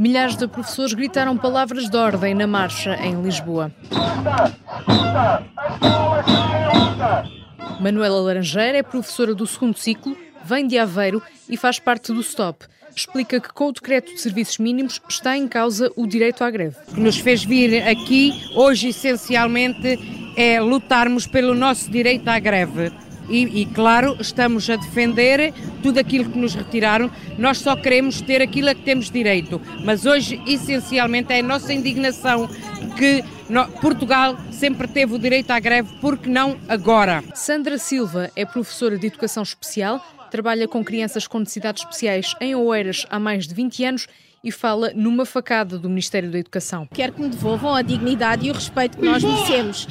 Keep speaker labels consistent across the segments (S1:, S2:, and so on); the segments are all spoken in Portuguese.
S1: Milhares de professores gritaram palavras de ordem na marcha em Lisboa. Manuela Laranjeira é professora do segundo ciclo, vem de Aveiro e faz parte do STOP. Explica que com o decreto de serviços mínimos está em causa o direito à greve.
S2: O que nos fez vir aqui hoje essencialmente é lutarmos pelo nosso direito à greve. E, e, claro, estamos a defender tudo aquilo que nos retiraram. Nós só queremos ter aquilo a que temos direito. Mas hoje, essencialmente, é a nossa indignação que Portugal sempre teve o direito à greve, porque não agora?
S1: Sandra Silva é professora de Educação Especial, trabalha com crianças com necessidades especiais em Oeiras há mais de 20 anos e fala numa facada do Ministério da Educação.
S3: Quero que me devolvam a dignidade e o respeito que nós merecemos.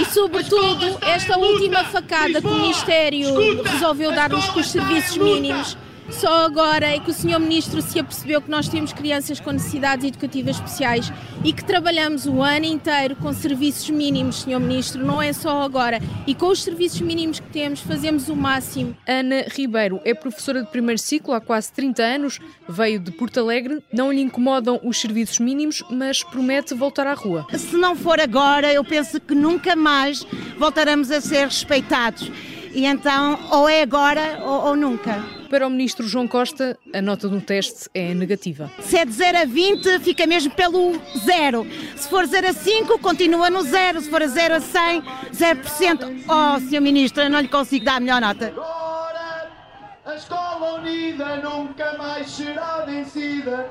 S3: E, sobretudo, esta última facada que o Ministério resolveu dar-nos com os serviços mínimos só agora é que o Sr. Ministro se apercebeu que nós temos crianças com necessidades educativas especiais e que trabalhamos o ano inteiro com serviços mínimos, Sr. Ministro, não é só agora. E com os serviços mínimos que temos, fazemos o máximo.
S1: Ana Ribeiro é professora de primeiro ciclo há quase 30 anos, veio de Porto Alegre, não lhe incomodam os serviços mínimos, mas promete voltar à rua.
S4: Se não for agora, eu penso que nunca mais voltaremos a ser respeitados. E então, ou é agora ou, ou nunca.
S1: Para o ministro João Costa, a nota do teste é negativa.
S4: Se é de 0 a 20, fica mesmo pelo zero. Se for 0 a 5, continua no zero. Se for a 0 a 100, 0%. Oh, senhor ministro, eu não lhe consigo dar a melhor nota. Agora, a escola unida nunca mais será vencida.